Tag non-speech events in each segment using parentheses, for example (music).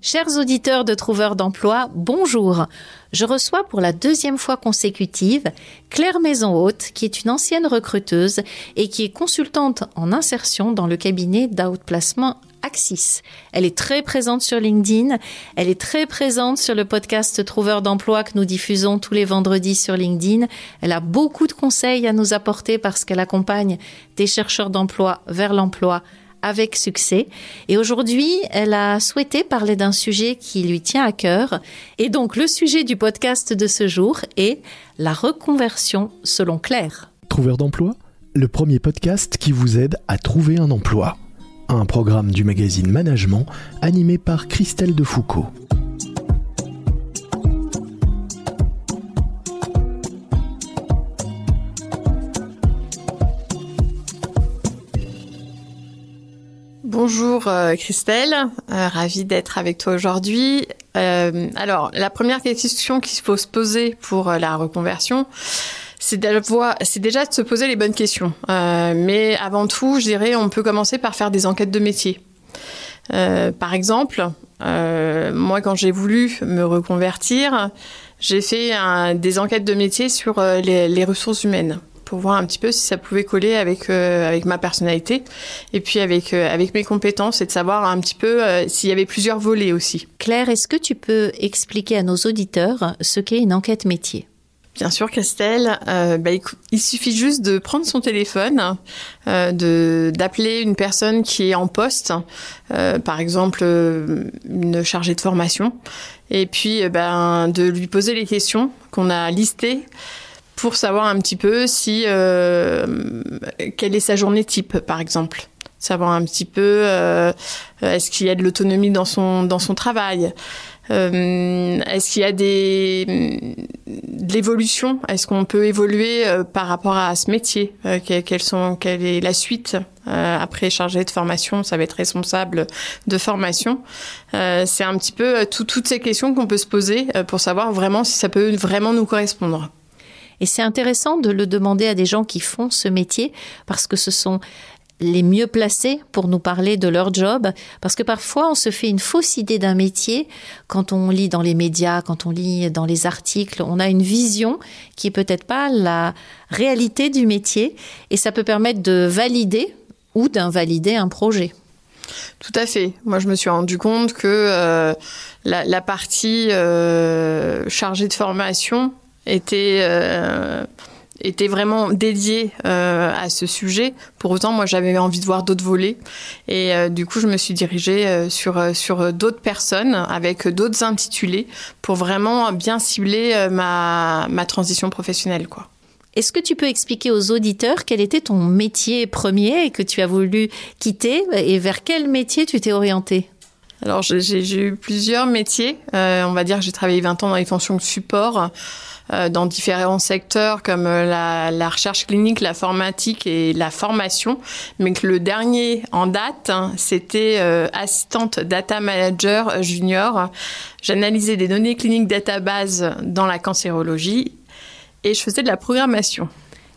Chers auditeurs de Trouveurs d'emploi, bonjour. Je reçois pour la deuxième fois consécutive Claire Maison-Haute, qui est une ancienne recruteuse et qui est consultante en insertion dans le cabinet d'outplacement Axis. Elle est très présente sur LinkedIn. Elle est très présente sur le podcast Trouveurs d'emploi que nous diffusons tous les vendredis sur LinkedIn. Elle a beaucoup de conseils à nous apporter parce qu'elle accompagne des chercheurs d'emploi vers l'emploi avec succès. Et aujourd'hui, elle a souhaité parler d'un sujet qui lui tient à cœur. Et donc, le sujet du podcast de ce jour est la reconversion selon Claire. Trouveur d'emploi, le premier podcast qui vous aide à trouver un emploi. Un programme du magazine Management animé par Christelle Defoucault. Bonjour euh, Christelle, euh, ravie d'être avec toi aujourd'hui. Euh, alors, la première question qu'il faut se poser pour la reconversion, c'est déjà de se poser les bonnes questions. mais avant tout, je dirais, on peut commencer par faire des enquêtes de métier. par exemple, moi, quand j'ai voulu me reconvertir, j'ai fait des enquêtes de métier sur les ressources humaines pour voir un petit peu si ça pouvait coller avec euh, avec ma personnalité et puis avec euh, avec mes compétences et de savoir un petit peu euh, s'il y avait plusieurs volets aussi. Claire, est-ce que tu peux expliquer à nos auditeurs ce qu'est une enquête métier? Bien sûr, Christelle. Bah, il suffit juste de prendre son téléphone, de d'appeler une personne qui est en poste, par exemple une chargée de formation, et puis ben de lui poser les questions qu'on a listées pour savoir un petit peu si euh, quelle est sa journée type, par exemple. Savoir un petit peu euh, est-ce qu'il y a de l'autonomie dans son dans son travail? Euh, est-ce qu'il y a des de l'évolution? Est-ce qu'on peut évoluer par rapport à ce métier? Quelles sont quelle est la suite? Après chargé de formation Ça va être responsable de formation. C'est un petit peu toutes ces questions qu'on peut se poser pour savoir vraiment si ça peut vraiment nous correspondre. Et c'est intéressant de le demander à des gens qui font ce métier parce que ce sont les mieux placés pour nous parler de leur job, parce que parfois on se fait une fausse idée d'un métier quand on lit dans les médias, quand on lit dans les articles, on a une vision qui est peut-être pas la réalité du métier, et ça peut permettre de valider ou d'invalider un projet. Tout à fait. Moi, je me suis rendu compte que euh, la, partie euh, chargée de formation était euh, était vraiment dédié euh, à ce sujet. Pour autant, moi, j'avais envie de voir d'autres volets. Et euh, du coup, je me suis dirigée sur, sur d'autres personnes avec d'autres intitulés pour vraiment bien cibler ma, ma transition professionnelle. quoi. Est-ce que tu peux expliquer aux auditeurs quel était ton métier premier que tu as voulu quitter? Et vers quel métier tu t'es orienté Alors, j'ai eu plusieurs métiers. on va dire que j'ai travaillé 20 ans dans les fonctions de support. Euh, dans différents secteurs comme euh, la, la, recherche clinique, la formatique et la formation, mais que le dernier en date, hein, c'était euh, assistante data manager junior. J'analysais des données cliniques database dans la cancérologie et je faisais de la programmation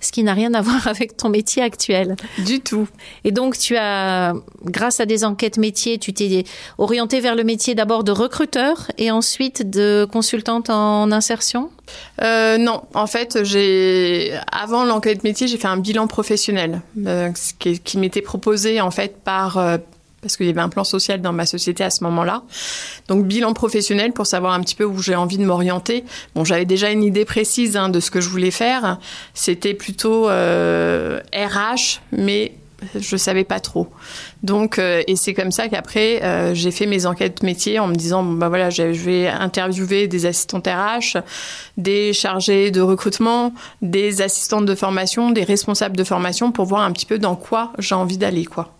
ce qui n'a rien à voir (laughs) avec ton métier actuel. Du tout. Et donc, tu as, grâce à des enquêtes métiers, tu t'es orienté vers le métier d'abord de recruteur et ensuite de consultante en insertion? Euh, Non, en fait, j'ai avant l'enquête métier, j'ai fait un bilan professionnel euh, qui, qui m'était proposé en fait par euh, parce qu'il y avait un plan social dans ma société à ce moment-là. Donc bilan professionnel pour savoir un petit peu où j'ai envie de m'orienter. Bon, j'avais déjà une idée précise hein, de ce que je voulais faire. C'était plutôt euh, RH, mais je savais pas trop. Donc, euh, et c'est comme ça qu'après euh, j'ai fait mes enquêtes métiers en me disant bon, bah voilà, je vais interviewer des assistantes RH, des chargés de recrutement, des assistantes de formation, des responsables de formation pour voir un petit peu dans quoi j'ai envie d'aller, quoi.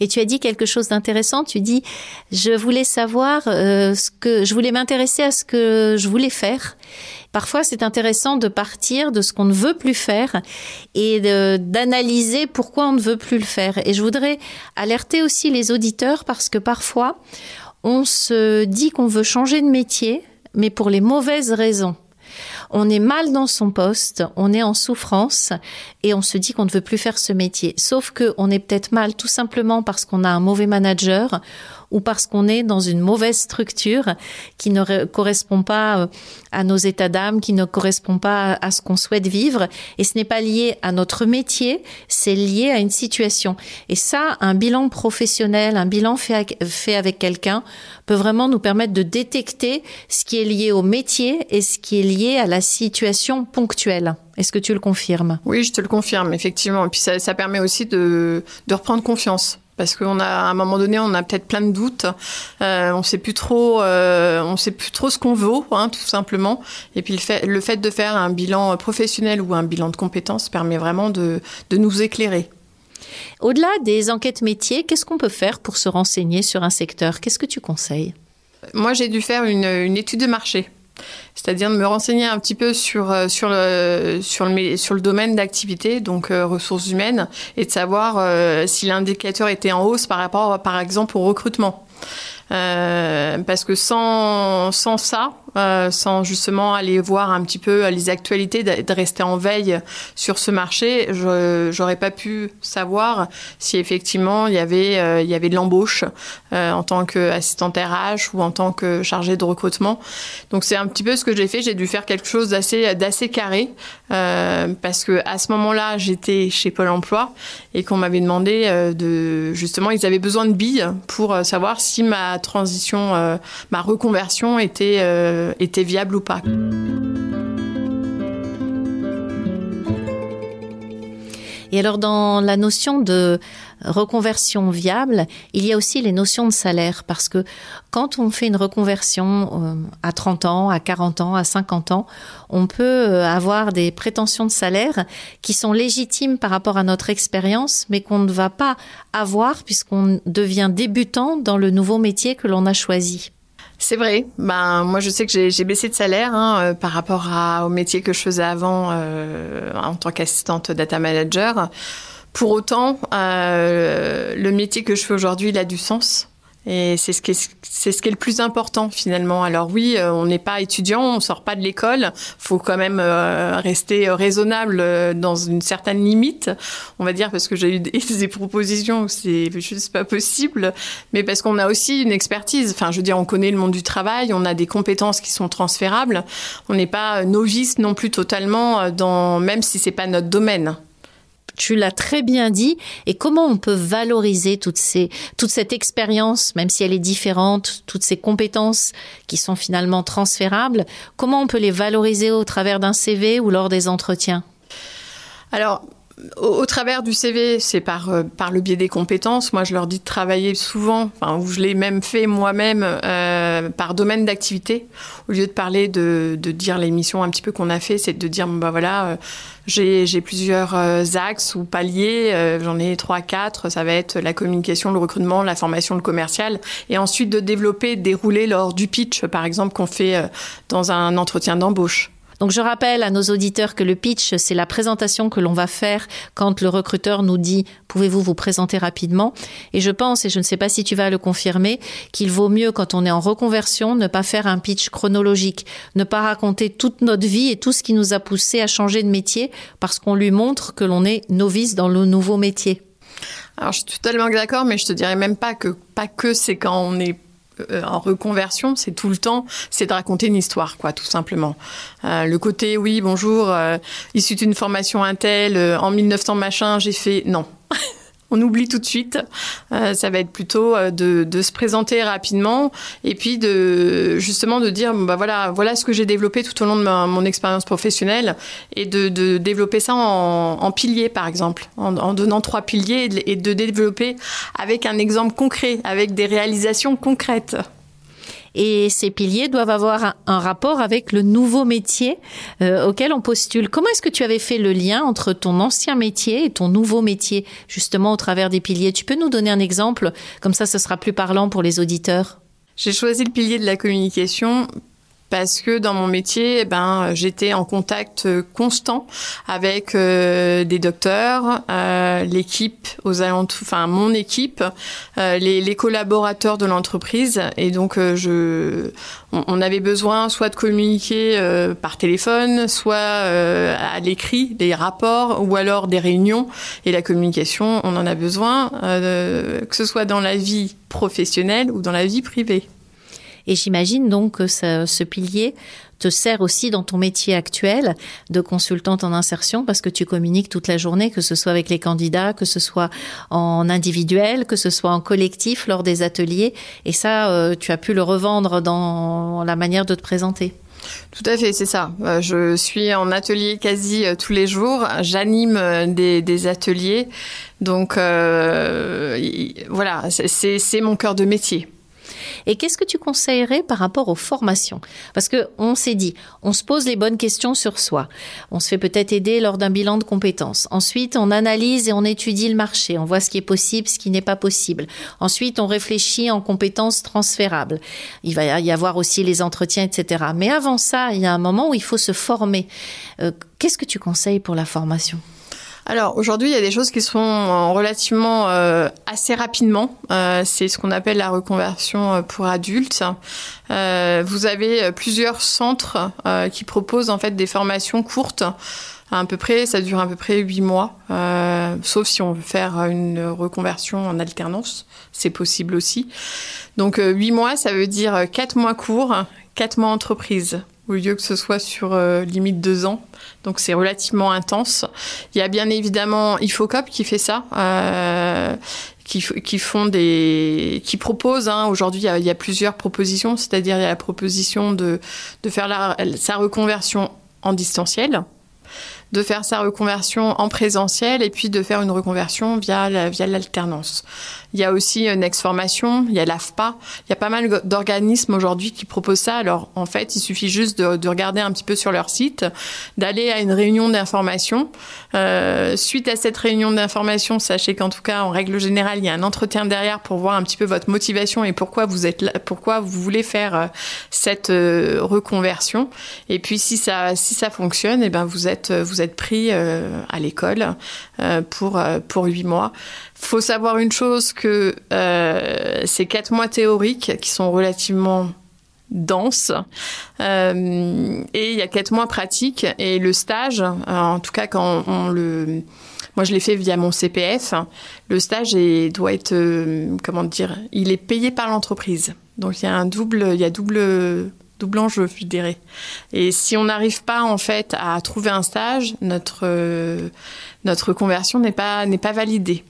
Et tu as dit quelque chose d'intéressant. Tu dis, je voulais savoir euh, ce que je voulais m'intéresser à ce que je voulais faire. Parfois, c'est intéressant de partir de ce qu'on ne veut plus faire et d'analyser pourquoi on ne veut plus le faire. Et je voudrais alerter aussi les auditeurs parce que parfois, on se dit qu'on veut changer de métier, mais pour les mauvaises raisons on est mal dans son poste, on est en souffrance et on se dit qu'on ne veut plus faire ce métier. Sauf que on est peut-être mal tout simplement parce qu'on a un mauvais manager ou parce qu'on est dans une mauvaise structure qui ne correspond pas euh, à nos états d'âme, qui ne correspond pas à ce qu'on souhaite vivre. Et ce n'est pas lié à notre métier, c'est lié à une situation. Et ça, un bilan professionnel, un bilan fait, avec quelqu'un peut vraiment nous permettre de détecter ce qui est lié au métier et ce qui est lié à la situation ponctuelle. Est-ce que tu le confirmes? Oui, je te le confirme, effectivement. Et puis ça, permet aussi de reprendre confiance parce qu'on a à un moment donné on a peut-être plein de doutes. Euh, on sait plus trop euh, on sait plus trop ce qu'on veut hein, tout simplement. Et puis le fait, le fait de faire un bilan professionnel ou un bilan de compétences permet vraiment de, de nous éclairer. Au-delà des enquêtes métiers qu'est-ce qu'on peut faire pour se renseigner sur un secteur? Qu'est-ce que tu conseilles? Moi j'ai dû faire une, une étude de marché c'est-à-dire de me renseigner un petit peu sur, euh, le, domaine d'activité, donc euh, ressources humaines, et de savoir euh, si l'indicateur était en hausse par rapport, par exemple, au recrutement. Parce que sans ça, euh, sans justement aller voir un petit peu les actualités, de, rester en veille sur ce marché, j'aurais pas pu savoir si effectivement il y avait euh, il y avait de l'embauche euh, en tant qu'assistante RH ou en tant que chargée de recrutement. Donc c'est un petit peu ce que j'ai fait. J'ai dû faire quelque chose d'assez d'assez carré euh, parce que à ce moment-là j'étais chez Pôle Emploi et qu'on m'avait demandé de justement ils avaient besoin de billes pour savoir si ma transition, ma reconversion était, était viable ou pas. Et alors dans la notion de reconversion viable, il y a aussi les notions de salaire parce que quand on fait une reconversion euh, à 30 ans, à 40 ans, à 50 ans, on peut euh, avoir des prétentions de salaire qui sont légitimes par rapport à notre expérience, mais qu'on ne va pas avoir puisqu'on devient débutant dans le nouveau métier que l'on a choisi. C'est vrai. Ben moi je sais que j'ai baissé de salaire hein, euh, par rapport à, au métier que je faisais avant euh, en tant qu'assistante data manager. Pour autant, euh, le métier que je fais aujourd'hui, il a du sens. Et c'est ce qui est, c'est ce qui est le plus important finalement. Alors oui, euh, on n'est pas étudiant, on sort pas de l'école. Faut quand même euh, rester raisonnable euh, dans une certaine limite, on va dire, parce que j'ai eu des, (laughs) des propositions où c'est juste pas possible, mais parce qu'on a aussi une expertise. Enfin, je veux dire, on connaît le monde du travail, on a des compétences qui sont transférables. On n'est pas novice non plus totalement dans, même si c'est pas notre domaine tu l'as très bien dit. Et comment on peut valoriser toutes ces, toute cette expérience, même si elle est différente, toutes ces compétences qui sont finalement transférables, comment on peut les valoriser au travers d'un CV ou lors des entretiens? Alors, au, travers du CV, c'est par, euh, par le biais des compétences. Moi, je leur dis de travailler souvent, enfin, ou je l'ai même fait moi-même, euh, par domaine d'activité. Au lieu de parler de, de dire les missions un petit peu qu'on a fait, c'est de dire, bah voilà, euh, j'ai plusieurs euh, axes ou paliers, euh, j'en ai trois, quatre. Ça va être la communication, le recrutement, la formation, le commercial. Et ensuite de développer, dérouler lors du pitch, par exemple, qu'on fait dans un entretien d'embauche. Donc je rappelle à nos auditeurs que le pitch, c'est la présentation que l'on va faire quand le recruteur nous dit pouvez-vous vous présenter rapidement? Et je pense, et je ne sais pas si tu vas le confirmer, qu'il vaut mieux quand on est en reconversion ne pas faire un pitch chronologique, ne pas raconter toute notre vie et tout ce qui nous a poussé à changer de métier parce qu'on lui montre que l'on est novice dans le nouveau métier. Alors je suis totalement d'accord, mais je te dirais même pas que pas que c'est quand on est euh, en reconversion, c'est tout le temps, c'est de raconter une histoire, quoi, tout simplement. Euh, le côté, oui, bonjour, euh, issu d'une formation Intel, en 1900 machin, j'ai fait, non. On oublie tout de suite. Euh, ça va être plutôt euh, de, se présenter rapidement et puis de justement de dire bah voilà voilà ce que j'ai développé tout au long de mon expérience professionnelle et de, développer ça en, piliers par exemple en, donnant trois piliers et de développer avec un exemple concret avec des réalisations concrètes. Et ces piliers doivent avoir un, rapport avec le nouveau métier euh, auquel on postule. Comment est-ce que tu avais fait le lien entre ton ancien métier et ton nouveau métier, justement au travers des piliers? Tu peux nous donner un exemple? Comme ça, ce sera plus parlant pour les auditeurs. J'ai choisi le pilier de la communication parce que dans mon métier, eh ben, j'étais en contact constant avec euh, des docteurs, euh, l'équipe aux alentours, enfin mon équipe, euh, les, les, collaborateurs de l'entreprise, et donc je, on, on, avait besoin soit de communiquer par téléphone, soit à l'écrit, des rapports, ou alors des réunions. Et la communication, on en a besoin, que ce soit dans la vie professionnelle ou dans la vie privée. Et j'imagine donc que ce, pilier te sert aussi dans ton métier actuel de consultante en insertion parce que tu communiques toute la journée, que ce soit avec les candidats, que ce soit en individuel, que ce soit en collectif lors des ateliers. Et ça, euh, tu as pu le revendre dans la manière de te présenter. Tout à fait, c'est ça. Euh, je suis en atelier quasi euh, tous les jours. J'anime des, ateliers. Donc voilà, c'est mon cœur de métier. Et qu'est-ce que tu conseillerais par rapport aux formations? Parce que on s'est dit, on se pose les bonnes questions sur soi. On se fait peut-être aider lors d'un bilan de compétences. Ensuite, on analyse et on étudie le marché. On voit ce qui est possible, ce qui n'est pas possible. Ensuite, on réfléchit en compétences transférables. Il va y avoir aussi les entretiens, etc. Mais avant ça, il y a un moment où il faut se former. Euh, qu'est-ce que tu conseilles pour la formation? Alors aujourd'hui, il y a des choses qui sont euh, relativement euh, assez rapidement. Euh, c'est ce qu'on appelle la reconversion pour adultes. vous avez plusieurs centres qui proposent en fait des formations courtes. À peu près, ça dure à peu près huit mois, sauf si on veut faire une reconversion en alternance, c'est possible aussi. Donc huit mois, ça veut dire quatre mois courts, quatre mois entreprise lieu que ce soit sur euh, limite deux ans. Donc c'est relativement intense. Il y a bien évidemment Ifocop qui fait ça, euh, qui, qui, font des, qui proposent. Hein, Aujourd'hui, il, y a plusieurs propositions, c'est-à-dire il y a la proposition de, de faire la, sa reconversion en distanciel de faire sa reconversion en présentiel et puis de faire une reconversion via l'alternance. Il y a aussi Next Formation, il y a l'AFPA, il y a pas mal d'organismes aujourd'hui qui proposent ça. Alors en fait, il suffit juste de, de regarder un petit peu sur leur site, d'aller à une réunion d'information. Euh, suite à cette réunion d'information, sachez qu'en tout cas, en règle générale, il y a un entretien derrière pour voir un petit peu votre motivation et pourquoi vous êtes là, pourquoi vous voulez faire euh, cette euh, reconversion. Et puis si ça si ça fonctionne, et eh ben vous êtes vous êtes pris euh, à l'école pour pour huit mois faut savoir une chose que euh, ces quatre mois théoriques qui sont relativement denses euh, et il y a quatre mois pratiques et le stage, euh, en tout cas quand on le moi, je l'ai fait via mon CPF. Le stage doit être, euh, comment dire, il est payé par l'entreprise. Donc, il y a un double, il y a double, double enjeu, je dirais. Et si on n'arrive pas, en fait, à trouver un stage, notre, notre conversion n'est pas, n'est pas validée.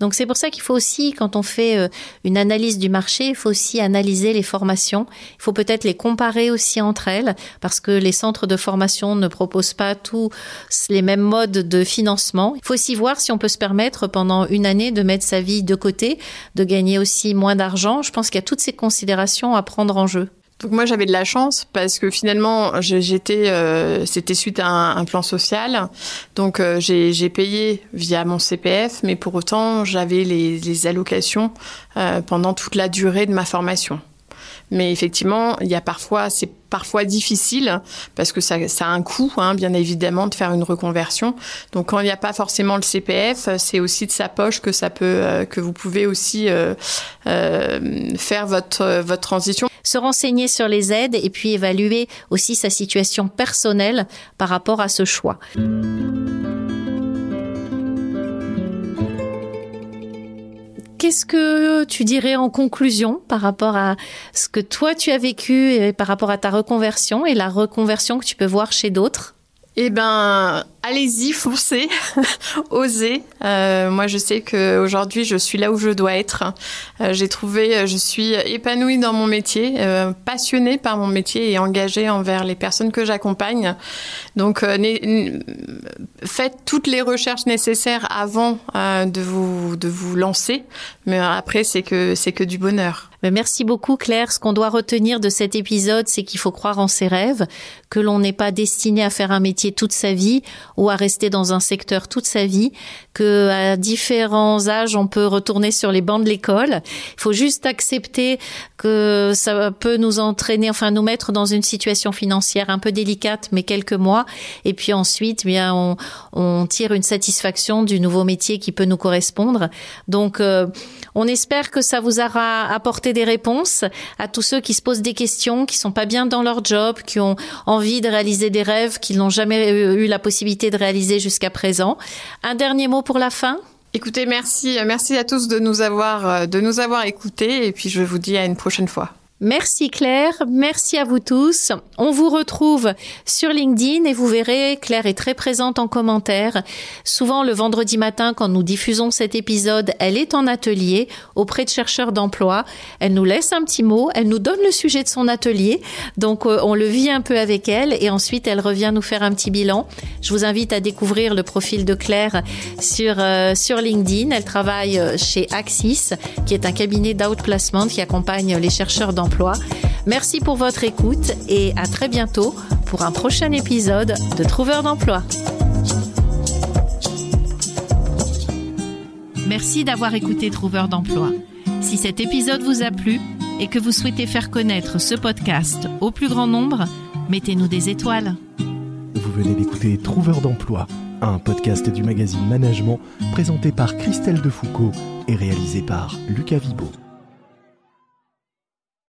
Donc c'est pour ça qu'il faut aussi, quand on fait euh, une analyse du marché, il faut aussi analyser les formations. Il faut peut-être les comparer aussi entre elles, parce que les centres de formation ne proposent pas tous les mêmes modes de financement. Il faut aussi voir si on peut se permettre pendant une année de mettre sa vie de côté, de gagner aussi moins d'argent. Je pense qu'il y a toutes ces considérations à prendre en jeu. Donc moi j'avais de la chance parce que finalement j'étais euh, c'était suite à un, plan social donc euh, j'ai payé via mon CPF mais pour autant j'avais les, les, allocations euh, pendant toute la durée de ma formation. Mais effectivement, il y a parfois, c'est parfois difficile parce que ça, ça a un coût, hein, bien évidemment, de faire une reconversion. Donc, quand il n'y a pas forcément le CPF, c'est aussi de sa poche que ça peut, euh, que vous pouvez aussi euh, euh, faire votre votre transition. Se renseigner sur les aides et puis évaluer aussi sa situation personnelle par rapport à ce choix. Qu'est-ce que tu dirais en conclusion par rapport à ce que toi tu as vécu et par rapport à ta reconversion et la reconversion que tu peux voir chez d'autres? Eh ben, allez-y, foncez, (laughs) osez. Euh, moi, je sais qu'aujourd'hui, je suis là où je dois être. Euh, j'ai trouvé, je suis épanouie dans mon métier, euh, passionnée par mon métier et engagée envers les personnes que j'accompagne. Donc, faites toutes les recherches nécessaires avant de vous de vous lancer. Mais après, c'est que c'est que du bonheur. Merci beaucoup Claire. Ce qu'on doit retenir de cet épisode, c'est qu'il faut croire en ses rêves, que l'on n'est pas destiné à faire un métier toute sa vie ou à rester dans un secteur toute sa vie, que à différents âges on peut retourner sur les bancs de l'école. Il faut juste accepter que ça peut nous entraîner, enfin nous mettre dans une situation financière un peu délicate, mais quelques mois, et puis ensuite, bien on, on tire une satisfaction du nouveau métier qui peut nous correspondre. Donc euh, on espère que ça vous aura apporté des réponses à tous ceux qui se posent des questions, qui sont pas bien dans leur job, qui ont envie de réaliser des rêves qu'ils n'ont jamais eu la possibilité de réaliser jusqu'à présent. Un dernier mot pour la fin? Écoutez, merci, merci à tous de nous avoir, de nous avoir écoutés et puis je vous dis à une prochaine fois. Merci Claire, merci à vous tous. On vous retrouve sur LinkedIn et vous verrez, Claire est très présente en commentaire. Souvent le vendredi matin quand nous diffusons cet épisode, elle est en atelier auprès de chercheurs d'emploi. Elle nous laisse un petit mot, elle nous donne le sujet de son atelier. Donc euh, on le vit un peu avec elle et ensuite elle revient nous faire un petit bilan. Je vous invite à découvrir le profil de Claire sur, euh, sur LinkedIn. Elle travaille euh, chez Axis, qui est un cabinet d'outplacement qui accompagne les chercheurs d'emploi Merci pour votre écoute et à très bientôt pour un prochain épisode de Trouveur d'emploi. Merci d'avoir écouté Trouveur d'emploi. Si cet épisode vous a plu et que vous souhaitez faire connaître ce podcast au plus grand nombre, mettez-nous des étoiles. Vous venez d'écouter Trouveur d'emploi, un podcast du magazine Management présenté par Christelle Defoucault et réalisé par Lucas Vibo.